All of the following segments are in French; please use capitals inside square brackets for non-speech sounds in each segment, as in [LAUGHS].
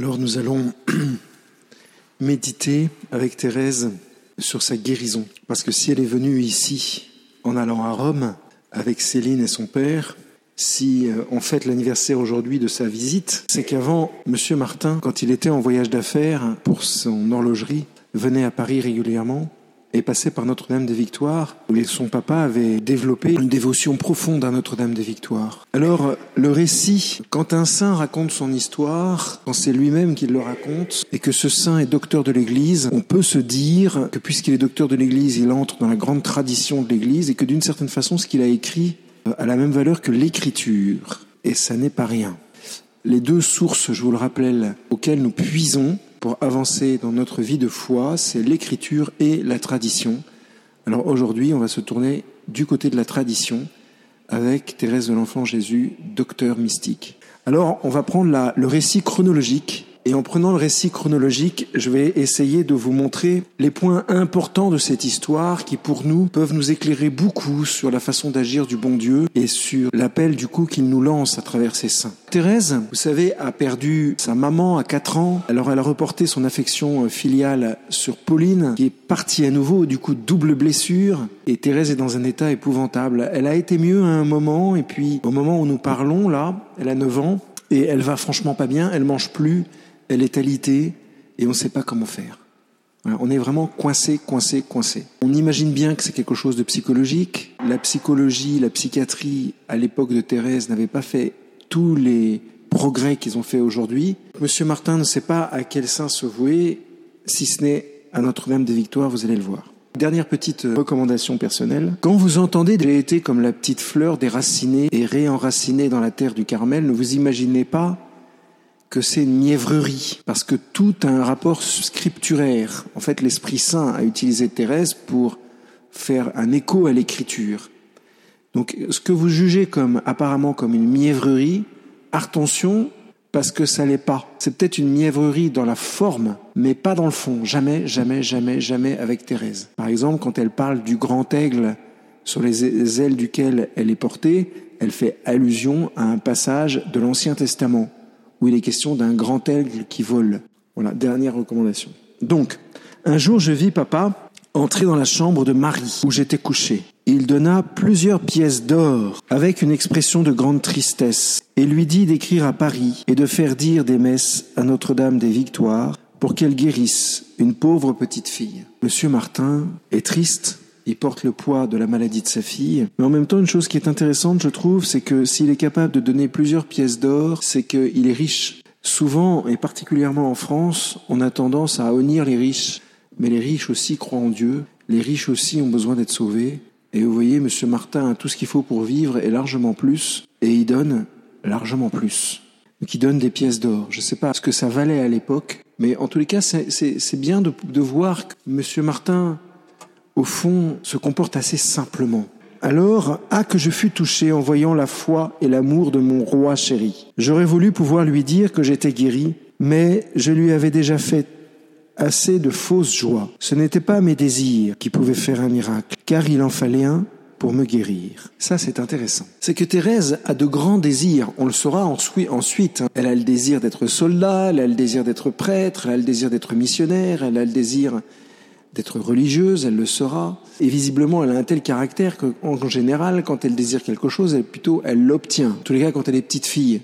Alors nous allons [CLEARS THROAT] méditer avec Thérèse sur sa guérison. Parce que si elle est venue ici en allant à Rome avec Céline et son père, si euh, on fête l'anniversaire aujourd'hui de sa visite, c'est qu'avant, Monsieur Martin, quand il était en voyage d'affaires pour son horlogerie, venait à Paris régulièrement est passé par Notre-Dame des Victoires, où son papa avait développé une dévotion profonde à Notre-Dame des Victoires. Alors, le récit, quand un saint raconte son histoire, quand c'est lui-même qui le raconte, et que ce saint est docteur de l'Église, on peut se dire que puisqu'il est docteur de l'Église, il entre dans la grande tradition de l'Église, et que d'une certaine façon, ce qu'il a écrit a la même valeur que l'Écriture. Et ça n'est pas rien. Les deux sources, je vous le rappelle, auxquelles nous puisons, pour avancer dans notre vie de foi, c'est l'écriture et la tradition. Alors aujourd'hui, on va se tourner du côté de la tradition avec Thérèse de l'Enfant Jésus, docteur mystique. Alors, on va prendre le récit chronologique et en prenant le récit chronologique, je vais essayer de vous montrer les points importants de cette histoire qui, pour nous, peuvent nous éclairer beaucoup sur la façon d'agir du bon Dieu et sur l'appel du coup qu'il nous lance à travers ses saints. Thérèse, vous savez, a perdu sa maman à 4 ans. Alors elle a reporté son affection filiale sur Pauline, qui est partie à nouveau, du coup double blessure. Et Thérèse est dans un état épouvantable. Elle a été mieux à un moment, et puis au moment où nous parlons, là, elle a 9 ans, et elle va franchement pas bien, elle mange plus, elle est alitée et on ne sait pas comment faire. on est vraiment coincé, coincé, coincé. On imagine bien que c'est quelque chose de psychologique. La psychologie, la psychiatrie, à l'époque de Thérèse, n'avait pas fait tous les progrès qu'ils ont fait aujourd'hui. Monsieur Martin ne sait pas à quel saint se vouer, si ce n'est à Notre-Dame des Victoires, vous allez le voir. Dernière petite recommandation personnelle. Quand vous entendez j'ai été comme la petite fleur déracinée et réenracinée dans la terre du Carmel, ne vous imaginez pas que c'est une mièvrerie, parce que tout a un rapport scripturaire. En fait, l'Esprit Saint a utilisé Thérèse pour faire un écho à l'écriture. Donc, ce que vous jugez comme apparemment comme une mièvrerie, attention, parce que ça l'est pas. C'est peut-être une mièvrerie dans la forme, mais pas dans le fond. Jamais, jamais, jamais, jamais avec Thérèse. Par exemple, quand elle parle du grand aigle sur les ailes duquel elle est portée, elle fait allusion à un passage de l'Ancien Testament où il est question d'un grand aigle qui vole. Voilà, dernière recommandation. Donc, un jour, je vis papa entrer dans la chambre de Marie, où j'étais couché. Il donna plusieurs pièces d'or, avec une expression de grande tristesse, et lui dit d'écrire à Paris et de faire dire des messes à Notre-Dame des Victoires pour qu'elle guérisse une pauvre petite fille. Monsieur Martin est triste il porte le poids de la maladie de sa fille. Mais en même temps, une chose qui est intéressante, je trouve, c'est que s'il est capable de donner plusieurs pièces d'or, c'est qu'il est riche. Souvent, et particulièrement en France, on a tendance à honnir les riches. Mais les riches aussi croient en Dieu. Les riches aussi ont besoin d'être sauvés. Et vous voyez, Monsieur Martin a tout ce qu'il faut pour vivre et largement plus. Et il donne largement plus. Donc il donne des pièces d'or. Je ne sais pas ce que ça valait à l'époque, mais en tous les cas, c'est bien de, de voir que Monsieur Martin au fond, se comporte assez simplement. Alors, ah que je fus touché en voyant la foi et l'amour de mon roi chéri. J'aurais voulu pouvoir lui dire que j'étais guéri, mais je lui avais déjà fait assez de fausses joies. Ce n'était pas mes désirs qui pouvaient faire un miracle, car il en fallait un pour me guérir. Ça, c'est intéressant. C'est que Thérèse a de grands désirs. On le saura ensuite. Elle a le désir d'être soldat, elle a le désir d'être prêtre, elle a le désir d'être missionnaire, elle a le désir d'être religieuse, elle le sera. Et visiblement, elle a un tel caractère qu'en général, quand elle désire quelque chose, elle plutôt, elle l'obtient. En tous les cas, quand elle est petite fille.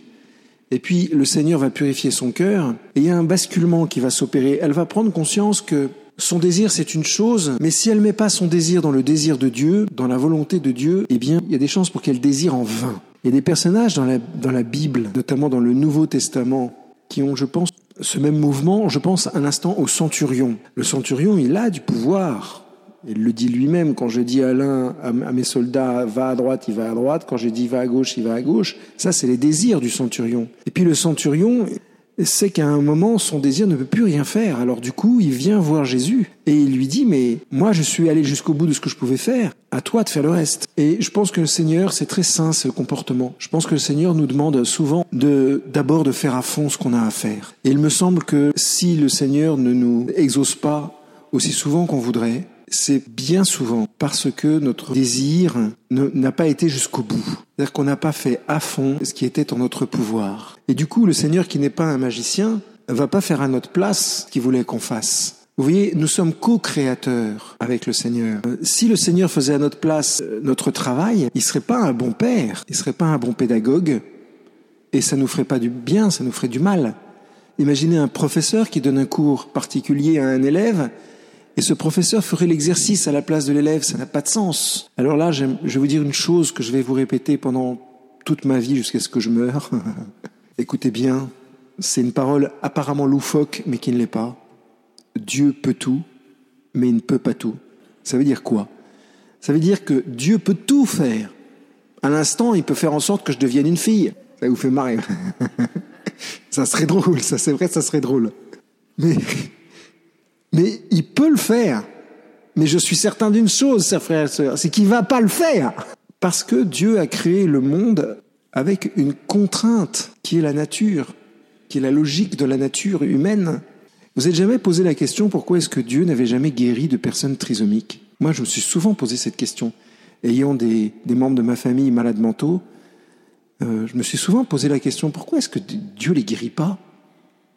Et puis, le Seigneur va purifier son cœur, et il y a un basculement qui va s'opérer. Elle va prendre conscience que son désir, c'est une chose, mais si elle met pas son désir dans le désir de Dieu, dans la volonté de Dieu, eh bien, il y a des chances pour qu'elle désire en vain. Il y a des personnages dans la, dans la Bible, notamment dans le Nouveau Testament, qui ont, je pense, ce même mouvement, je pense un instant au centurion. Le centurion, il a du pouvoir. Il le dit lui-même. Quand je dis à l'un, à mes soldats, va à droite, il va à droite. Quand je dis va à gauche, il va à gauche. Ça, c'est les désirs du centurion. Et puis le centurion, c'est qu'à un moment, son désir ne peut plus rien faire. Alors du coup, il vient voir Jésus et il lui dit, mais moi, je suis allé jusqu'au bout de ce que je pouvais faire. À toi de faire le reste. Et je pense que le Seigneur, c'est très sain ce comportement. Je pense que le Seigneur nous demande souvent de d'abord de faire à fond ce qu'on a à faire. Et il me semble que si le Seigneur ne nous exauce pas aussi souvent qu'on voudrait, c'est bien souvent parce que notre désir n'a pas été jusqu'au bout. C'est-à-dire qu'on n'a pas fait à fond ce qui était en notre pouvoir. Et du coup, le Seigneur, qui n'est pas un magicien, va pas faire à notre place ce qu'il voulait qu'on fasse. Vous voyez, nous sommes co-créateurs avec le Seigneur. Euh, si le Seigneur faisait à notre place euh, notre travail, il serait pas un bon père, il serait pas un bon pédagogue, et ça nous ferait pas du bien, ça nous ferait du mal. Imaginez un professeur qui donne un cours particulier à un élève, et ce professeur ferait l'exercice à la place de l'élève, ça n'a pas de sens. Alors là, je vais vous dire une chose que je vais vous répéter pendant toute ma vie jusqu'à ce que je meure. [LAUGHS] Écoutez bien, c'est une parole apparemment loufoque, mais qui ne l'est pas. Dieu peut tout, mais il ne peut pas tout. Ça veut dire quoi? Ça veut dire que Dieu peut tout faire. À l'instant, il peut faire en sorte que je devienne une fille. Ça vous fait marrer. [LAUGHS] ça serait drôle, ça c'est vrai, ça serait drôle. Mais, mais il peut le faire. Mais je suis certain d'une chose, chers c'est qu'il va pas le faire. Parce que Dieu a créé le monde avec une contrainte qui est la nature, qui est la logique de la nature humaine. Vous n'êtes jamais posé la question pourquoi est-ce que Dieu n'avait jamais guéri de personnes trisomiques? Moi, je me suis souvent posé cette question. Ayant des, membres de ma famille malades mentaux, euh, je me suis souvent posé la question pourquoi est-ce que Dieu les guérit pas?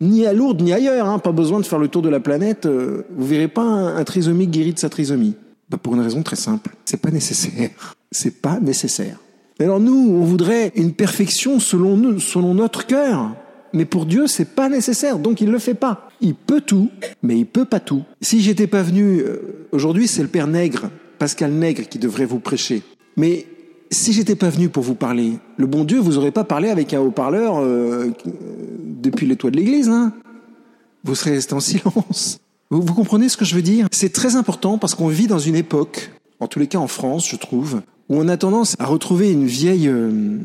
Ni à Lourdes, ni ailleurs, hein, pas besoin de faire le tour de la planète. Euh, vous verrez pas un, trisomique guéri de sa trisomie. Bah pour une raison très simple, c'est pas nécessaire. [LAUGHS] C'est pas nécessaire. Alors nous, on voudrait une perfection selon nous, selon notre cœur. Mais pour Dieu, c'est pas nécessaire, donc il le fait pas. Il peut tout, mais il peut pas tout. Si j'étais pas venu euh, aujourd'hui, c'est le père Nègre, Pascal Nègre, qui devrait vous prêcher. Mais si j'étais pas venu pour vous parler, le bon Dieu vous aurait pas parlé avec un haut-parleur euh, depuis les toits de l'église, hein Vous serez resté en silence. Vous, vous comprenez ce que je veux dire? C'est très important parce qu'on vit dans une époque, en tous les cas en France, je trouve, où on a tendance à retrouver une vieille, euh,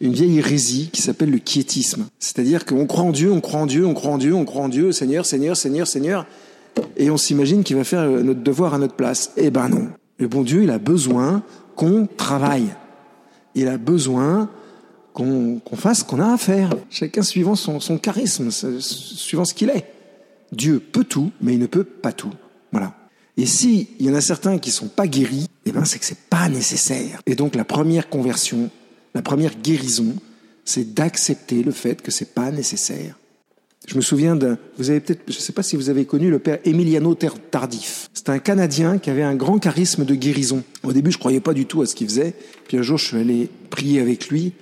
une vieille hérésie qui s'appelle le quiétisme. C'est-à-dire qu'on croit en Dieu, on croit en Dieu, on croit en Dieu, on croit en Dieu, Seigneur, Seigneur, Seigneur, Seigneur, et on s'imagine qu'il va faire euh, notre devoir à notre place. Eh ben non. Le bon Dieu, il a besoin qu'on travaille. Il a besoin qu'on fasse ce qu'on a à faire. Chacun suivant son, charisme, suivant ce qu'il est. Dieu peut tout, mais il ne peut pas tout. Voilà. Et si il y en a certains qui sont pas guéris, eh ben c'est que c'est pas nécessaire. Et donc la première conversion, la première guérison, c'est d'accepter le fait que c'est pas nécessaire. Je me souviens d'un, vous avez peut-être, je sais pas si vous avez connu le père Emiliano Tardif. C'est un Canadien qui avait un grand charisme de guérison. Au début, je croyais pas du tout à ce qu'il faisait. Puis un jour, je suis allé prier avec lui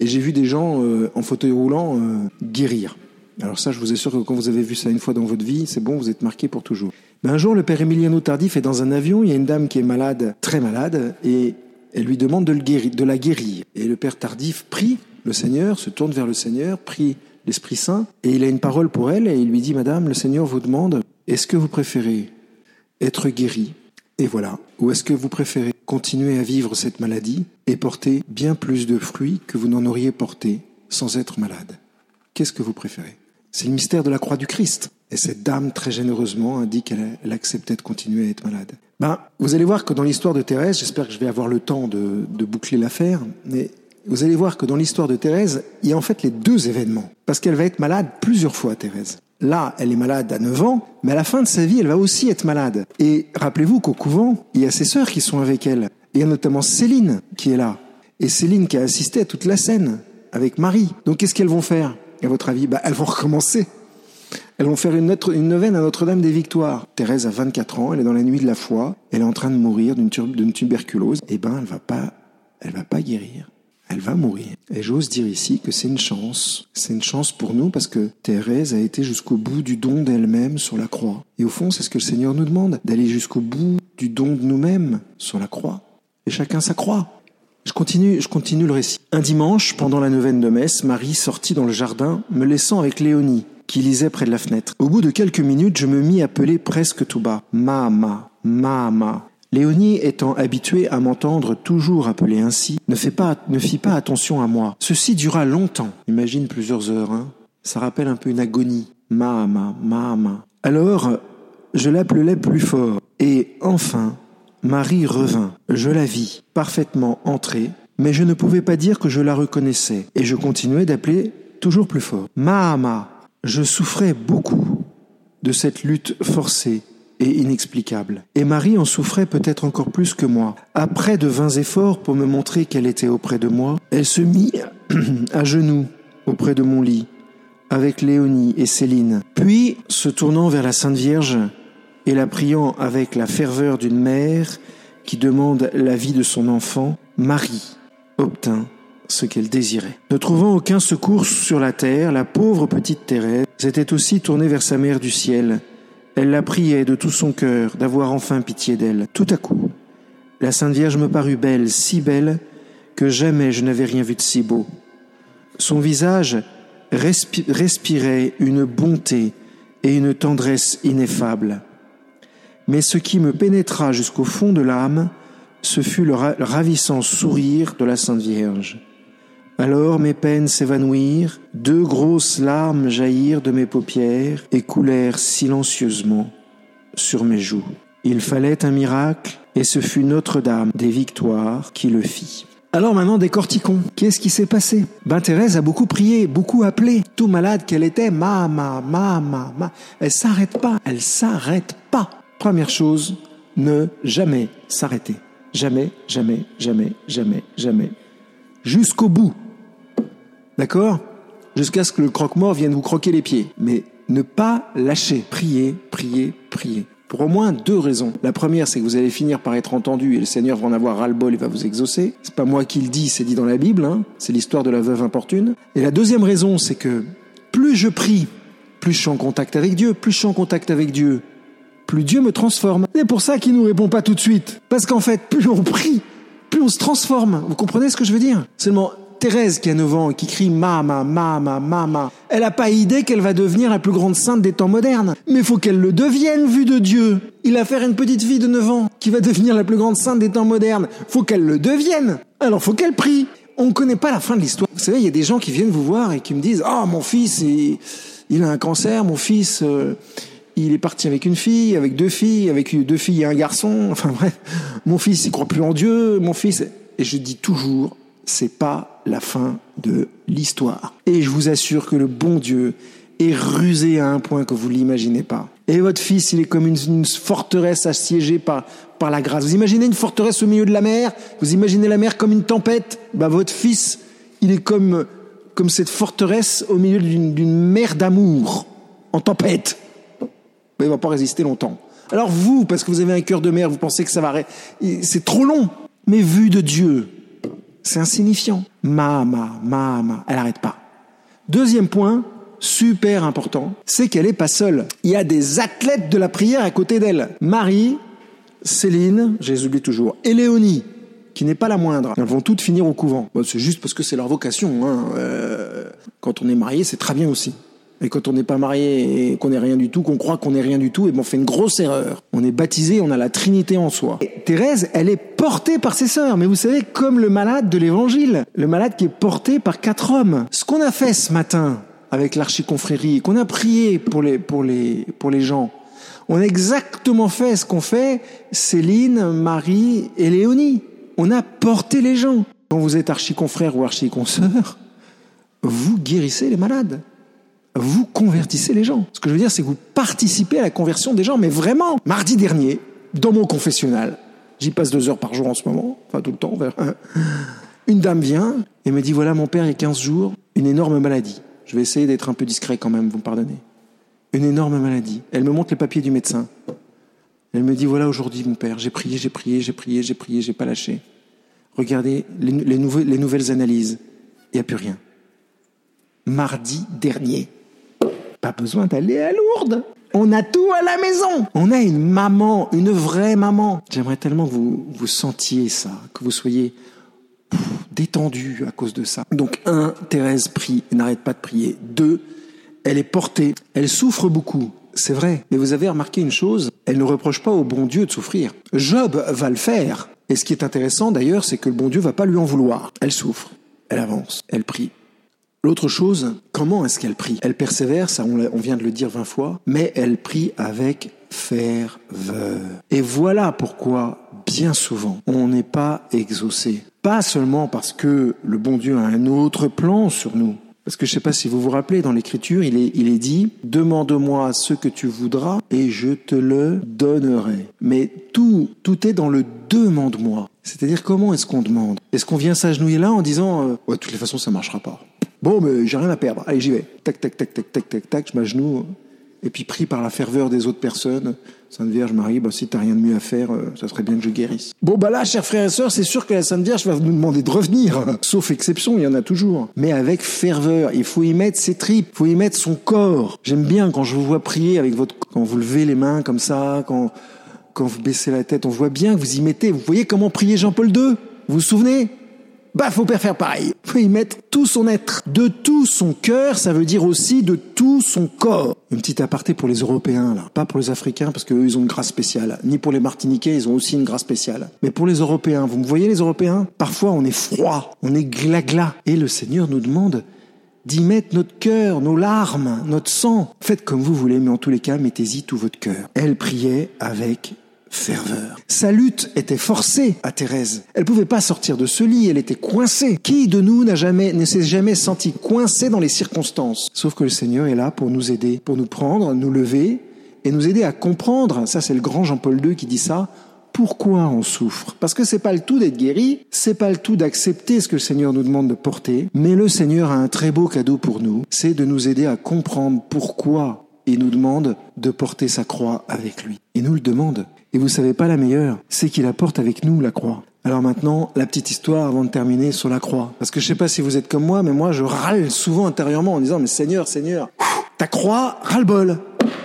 et j'ai vu des gens euh, en fauteuil roulant euh, guérir. Alors ça, je vous assure que quand vous avez vu ça une fois dans votre vie, c'est bon, vous êtes marqué pour toujours. Mais un jour, le père Emiliano Tardif est dans un avion, il y a une dame qui est malade, très malade, et elle lui demande de, le guérir, de la guérir. Et le père Tardif prie le Seigneur, se tourne vers le Seigneur, prie l'Esprit Saint, et il a une parole pour elle, et il lui dit, Madame, le Seigneur vous demande, est-ce que vous préférez être guéri Et voilà. Ou est-ce que vous préférez continuer à vivre cette maladie et porter bien plus de fruits que vous n'en auriez porté sans être malade? Qu'est-ce que vous préférez? C'est le mystère de la croix du Christ. Et cette dame, très généreusement, a dit qu'elle acceptait de continuer à être malade. Ben, vous allez voir que dans l'histoire de Thérèse, j'espère que je vais avoir le temps de, de boucler l'affaire, mais vous allez voir que dans l'histoire de Thérèse, il y a en fait les deux événements. Parce qu'elle va être malade plusieurs fois, Thérèse. Là, elle est malade à 9 ans, mais à la fin de sa vie, elle va aussi être malade. Et rappelez-vous qu'au couvent, il y a ses sœurs qui sont avec elle. il y a notamment Céline qui est là. Et Céline qui a assisté à toute la scène avec Marie. Donc qu'est-ce qu'elles vont faire? À votre avis? Bah, Elles vont recommencer. Elles vont faire une, une neuvaine à Notre-Dame des Victoires. Thérèse a 24 ans, elle est dans la nuit de la foi, elle est en train de mourir d'une tuberculose. Eh ben, elle va elle va pas guérir. Elle va mourir. Et j'ose dire ici que c'est une chance. C'est une chance pour nous parce que Thérèse a été jusqu'au bout du don d'elle-même sur la croix. Et au fond, c'est ce que le Seigneur nous demande, d'aller jusqu'au bout du don de nous-mêmes sur la croix. Et chacun sa croix. Je continue, je continue le récit. Un dimanche, pendant la neuvaine de messe, Marie sortit dans le jardin, me laissant avec Léonie, qui lisait près de la fenêtre. Au bout de quelques minutes, je me mis à appeler presque tout bas. Mama, mama. Léonie, étant habituée à m'entendre toujours appeler ainsi, ne, fit pas attention à moi. Ceci dura longtemps. Imagine plusieurs heures, hein. Ça rappelle un peu une agonie. Mama, mama. Alors, je l'appelais plus fort. Et enfin, Marie revint. Je la vis, parfaitement entrée, mais je ne pouvais pas dire que je la reconnaissais, et je continuais d'appeler toujours plus fort. Mahama Je souffrais beaucoup de cette lutte forcée et inexplicable. Et Marie en souffrait peut-être encore plus que moi. Après de vains efforts pour me montrer qu'elle était auprès de moi, elle se mit [CLEARS THROAT] à genoux auprès de mon lit, avec Léonie et Céline. Puis, se tournant vers la Sainte Vierge et la priant avec la ferveur d'une mère qui demande la vie de son enfant, Marie obtint ce qu'elle désirait. Ne trouvant aucun secours sur la terre, la pauvre petite Thérèse s'était aussi tournée vers sa mère du ciel. Elle la priait de tout son cœur d'avoir enfin pitié d'elle. Tout à coup, la Sainte Vierge me parut belle, si belle, que jamais je n'avais rien vu de si beau. Son visage respirait une bonté et une tendresse ineffables. Mais ce qui me pénétra jusqu'au fond de l'âme, ce fut le ravissant sourire de la Sainte Vierge. Alors mes peines s'évanouirent, deux grosses larmes jaillirent de mes paupières et coulèrent silencieusement sur mes joues. Il fallait un miracle, et ce fut Notre-Dame des Victoires qui le fit. Alors maintenant, décortiquons. Qu'est-ce qui s'est passé? Ben Thérèse a beaucoup prié, beaucoup appelé. Tout malade qu'elle était, ma, ma, ma, ma, ma. Elle s'arrête pas, elle s'arrête pas. Première chose, ne jamais s'arrêter. Jamais, jamais, jamais, jamais, jamais. Jusqu'au bout. D'accord? Jusqu'à ce que le croque-mort vienne vous croquer les pieds. Mais ne pas lâcher. Prier, prier, prier. Pour au moins deux raisons. La première, c'est que vous allez finir par être entendu et le Seigneur va en avoir ras-le-bol et va vous exaucer. C'est pas moi qui le dis, c'est dit dans la Bible, hein. c'est l'histoire de la veuve importune. Et la deuxième raison, c'est que plus je prie, plus je suis en contact avec Dieu, plus je suis en contact avec Dieu, plus Dieu me transforme. C'est pour ça qu'il nous répond pas tout de suite. Parce qu'en fait, plus on prie, plus on se transforme. Vous comprenez ce que je veux dire? Seulement, Thérèse qui a 9 ans et qui crie Mama, Mama, Mama, elle n'a pas idée qu'elle va devenir la plus grande sainte des temps modernes. Mais faut qu'elle le devienne, vue de Dieu. Il a fait une petite fille de 9 ans qui va devenir la plus grande sainte des temps modernes. Faut qu'elle le devienne. Alors faut qu'elle prie. On ne connaît pas la fin de l'histoire. Vous savez, il y a des gens qui viennent vous voir et qui me disent Ah, mon fils, il, a un cancer, mon fils. Euh, il est parti avec une fille, avec deux filles, avec deux filles et un garçon. Enfin bref, mon fils, il croit plus en Dieu. Mon fils, et je dis toujours, c'est pas la fin de l'histoire. Et je vous assure que le bon Dieu est rusé à un point que vous l'imaginez pas. Et votre fils, il est comme une, forteresse assiégée par, par la grâce. Vous imaginez une forteresse au milieu de la mer? Vous imaginez la mer comme une tempête? Bah votre fils, il est comme, comme cette forteresse au milieu d'une mer d'amour, en tempête. Mais il va pas résister longtemps. Alors vous, parce que vous avez un cœur de mer, vous pensez que ça va... C'est trop long. Mais vu de Dieu, c'est insignifiant. Ma, ma, ma, ma. Elle n'arrête pas. Deuxième point, super important, c'est qu'elle n'est pas seule. Il y a des athlètes de la prière à côté d'elle. Marie, Céline, je les oublie toujours, et Léonie, qui n'est pas la moindre. Elles vont toutes finir au couvent. c'est juste parce que c'est leur vocation. Hein. Euh, quand on est marié, c'est très bien aussi. Et quand on n'est pas marié et qu'on n'est rien du tout, qu'on croit qu'on n'est rien du tout, et ben on fait une grosse erreur. On est baptisé, on a la Trinité en soi. Thérèse, elle est portée par ses sœurs, mais vous savez, comme le malade de l'Évangile, le malade qui est porté par quatre hommes. Ce qu'on a fait ce matin avec l'archiconfrérie, qu'on a prié pour les, pour les, pour les gens, on a exactement fait ce qu'ont fait Céline, Marie et Léonie. On a porté les gens. Quand vous êtes archiconfrère ou archiconsoeur, vous guérissez les malades vous convertissez les gens. Ce que je veux dire, c'est que vous participez à la conversion des gens, mais vraiment. Mardi dernier, dans mon confessionnal, j'y passe deux heures par jour en ce moment, enfin tout le temps, une dame vient et me dit, voilà, mon père, il y a 15 jours, une énorme maladie. Je vais essayer d'être un peu discret quand même, vous me pardonnez. Une énorme maladie. Elle me montre les papiers du médecin. Elle me dit, voilà, aujourd'hui, mon père, j'ai prié, j'ai prié, j'ai prié, j'ai prié, j'ai pas lâché. Regardez les, les nouvelles analyses. Il n'y a plus rien. Mardi dernier. Pas besoin d'aller à Lourdes. On a tout à la maison. On a une maman, une vraie maman. J'aimerais tellement que vous, vous sentiez ça, que vous soyez détendu à cause de ça. Donc, un, Thérèse prie n'arrête pas de prier. Deux, elle est portée. Elle souffre beaucoup. C'est vrai. Mais vous avez remarqué une chose, elle ne reproche pas au bon Dieu de souffrir. Job va le faire. Et ce qui est intéressant d'ailleurs, c'est que le bon Dieu va pas lui en vouloir. Elle souffre. Elle avance. Elle prie. L'autre chose, comment est-ce qu'elle prie? Elle persévère, ça on vient de le dire vingt fois, mais elle prie avec ferveur. Et voilà pourquoi, bien souvent, on n'est pas exaucé. Pas seulement parce que le bon Dieu a un autre plan sur nous. Parce que je ne sais pas si vous vous rappelez, dans l'Écriture, il est, il est dit, demande-moi ce que tu voudras et je te le donnerai. Mais tout, tout est dans le demande-moi. C'est-à-dire comment est-ce qu'on demande? Est-ce qu'on vient s'agenouiller là en disant, euh, ouais, de toutes les façons, ça marchera pas Bon, mais j'ai rien à perdre. Allez, j'y vais. Tac, tac, tac, tac, tac, tac, tac, je m'agenouille. Et puis pris par la ferveur des autres personnes, Sainte Vierge Marie, bah, si t'as rien de mieux à faire, euh, ça serait bien que je guérisse. Bon, bah là, chers frères et sœurs, c'est sûr que la Sainte Vierge va nous demander de revenir. [LAUGHS] Sauf exception, il y en a toujours. Mais avec ferveur. Il faut y mettre ses tripes, il faut y mettre son corps. J'aime bien quand je vous vois prier avec votre, quand vous levez les mains comme ça, quand, quand vous baissez la tête, on voit bien que vous y mettez. Vous voyez comment prier Jean-Paul II Vous vous souvenez? Bah, faut faire pareil. Faut y mettre tout son être. De tout son cœur, ça veut dire aussi de tout son corps. Une petite aparté pour les Européens, là. Pas pour les Africains, parce qu'eux, ils ont une grâce spéciale. Ni pour les Martiniquais, ils ont aussi une grâce spéciale. Mais pour les Européens, vous me voyez, les Européens? Parfois, on est froid. On est glagla. Et le Seigneur nous demande d'y mettre notre cœur, nos larmes, notre sang. Faites comme vous voulez, mais en tous les cas, mettez-y tout votre cœur. Elle priait avec ferveur. Sa lutte était forcée à Thérèse. Elle pouvait pas sortir de ce lit, elle était coincée. Qui de nous n'a jamais, ne s'est jamais senti coincé dans les circonstances? Sauf que le Seigneur est là pour nous aider, pour nous prendre, nous lever et nous aider à comprendre. Ça, c'est le grand Jean-Paul II qui dit ça. Pourquoi on souffre? Parce que c'est pas le tout d'être guéri, c'est pas le tout d'accepter ce que le Seigneur nous demande de porter, mais le Seigneur a un très beau cadeau pour nous, c'est de nous aider à comprendre pourquoi il nous demande de porter sa croix avec lui. Il nous le demande. Et vous savez pas la meilleure, c'est qu'il apporte avec nous la croix. Alors maintenant, la petite histoire avant de terminer sur la croix. Parce que je sais pas si vous êtes comme moi, mais moi je râle souvent intérieurement en disant, mais Seigneur, Seigneur, ta croix, ras-le-bol.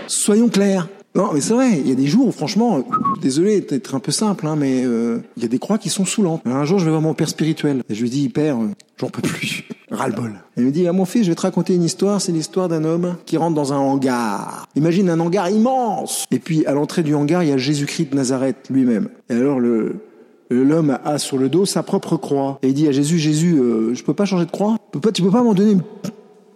Soyons clairs. Non, mais c'est vrai, il y a des jours où franchement, désolé d'être un peu simple, hein, mais euh, il y a des croix qui sont saoulantes. Un jour, je vais voir mon père spirituel et je lui dis, père, euh, j'en peux plus, [LAUGHS] ras-le-bol. Il me dit, ah mon fils, je vais te raconter une histoire, c'est l'histoire d'un homme qui rentre dans un hangar. Imagine un hangar immense. Et puis à l'entrée du hangar, il y a Jésus-Christ de Nazareth lui-même. Et alors le L'homme a sur le dos sa propre croix. Et il dit à Jésus, Jésus, euh, je peux pas changer de croix? Tu peux pas, peux pas m'en donner une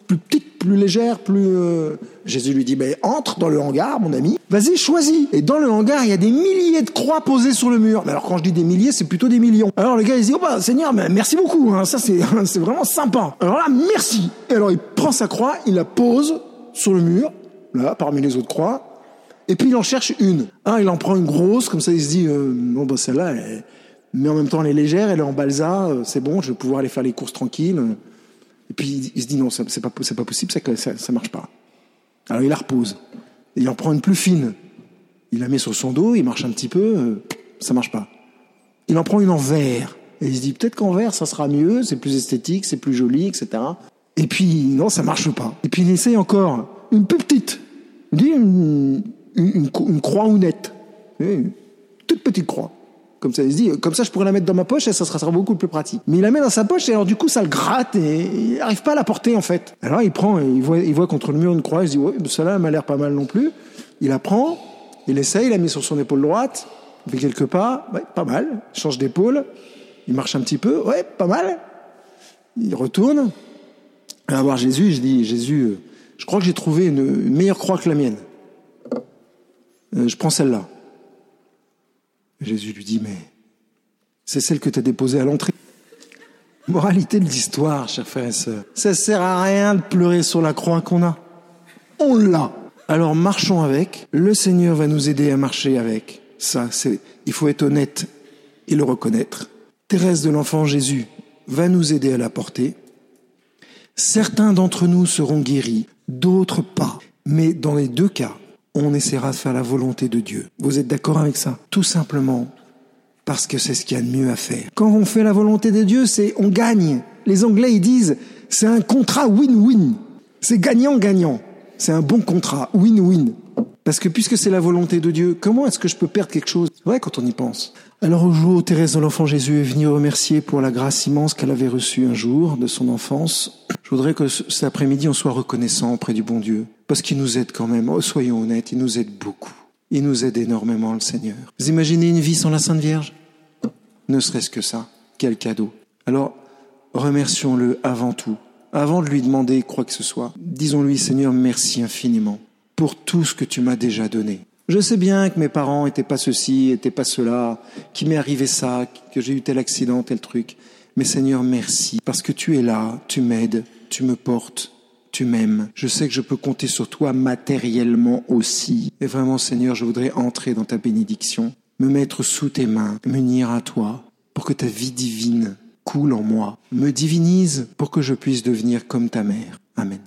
plus petite, plus légère, plus... Euh... Jésus lui dit, mais entre dans le hangar, mon ami, vas-y, choisis. Et dans le hangar, il y a des milliers de croix posées sur le mur. Mais alors quand je dis des milliers, c'est plutôt des millions. Alors le gars, il dit, oh bah Seigneur, mais merci beaucoup, hein, ça c'est [LAUGHS] c'est vraiment sympa. Alors là, merci. Et alors il prend sa croix, il la pose sur le mur, là, parmi les autres croix, et puis il en cherche une. Ah, il en prend une grosse, comme ça il se dit, euh, bon bah celle-là, elle... mais en même temps elle est légère, elle est en balsa, euh, c'est bon, je vais pouvoir aller faire les courses tranquilles. Et puis il se dit non, c'est pas, pas possible, ça, ça, marche pas. Alors il la repose. Il en prend une plus fine. Il la met sur son dos, il marche un petit peu, euh, ça marche pas. Il en prend une en verre. Et il se dit peut-être qu'en verre ça sera mieux, c'est plus esthétique, c'est plus joli, etc. Et puis non, ça marche pas. Et puis il essaye encore une plus petite. Il dit une, croix honnête. Une toute petite croix. Comme ça, il se dit, comme ça, je pourrais la mettre dans ma poche et ça sera beaucoup plus pratique. Mais il la met dans sa poche et alors du coup, ça le gratte et il n'arrive pas à la porter en fait. Alors il prend, il voit, il voit contre le mur une croix, il se dit, ouais, celle-là, elle m'a l'air pas mal non plus. Il la prend, il essaye, il la met sur son épaule droite, il fait quelques pas, pas mal, il change d'épaule, il marche un petit peu, ouais, pas mal. Il retourne, il va voir Jésus, je dis, Jésus, je crois que j'ai trouvé une, une meilleure croix que la mienne. Euh, je prends celle-là. Jésus lui dit, mais c'est celle que tu as déposée à l'entrée. Moralité de l'histoire, chers frères et sœurs. Ça sert à rien de pleurer sur la croix qu'on a. On l'a. Alors marchons avec. Le Seigneur va nous aider à marcher avec. Ça, c'est, il faut être honnête et le reconnaître. Thérèse de l'enfant Jésus va nous aider à la porter. Certains d'entre nous seront guéris, d'autres pas. Mais dans les deux cas, on essaiera de faire la volonté de Dieu. Vous êtes d'accord avec ça? Tout simplement parce que c'est ce qu'il y a de mieux à faire. Quand on fait la volonté de Dieu, c'est on gagne. Les Anglais, ils disent, c'est un contrat win-win. C'est gagnant-gagnant. C'est un bon contrat, win-win. Parce que puisque c'est la volonté de Dieu, comment est-ce que je peux perdre quelque chose? C'est vrai quand on y pense. Alors au jour où Thérèse de l'Enfant Jésus est venue remercier pour la grâce immense qu'elle avait reçue un jour de son enfance, voudrais que cet après-midi on soit reconnaissant auprès du bon Dieu. Parce qu'il nous aide quand même, oh, soyons honnêtes, il nous aide beaucoup. Il nous aide énormément le Seigneur. Vous imaginez une vie sans la Sainte Vierge? Ne serait-ce que ça. Quel cadeau. Alors, remercions-le avant tout. Avant de lui demander quoi que ce soit, disons-lui Seigneur, merci infiniment pour tout ce que tu m'as déjà donné. Je sais bien que mes parents étaient pas ceci, étaient pas cela, qu'il m'est arrivé ça, que j'ai eu tel accident, tel truc. Mais Seigneur, merci, parce que tu es là, tu m'aides, tu me portes, tu m'aimes. Je sais que je peux compter sur toi matériellement aussi. Et vraiment, Seigneur, je voudrais entrer dans ta bénédiction, me mettre sous tes mains, m'unir à toi, pour que ta vie divine coule en moi, me divinise pour que je puisse devenir comme ta mère. Amen.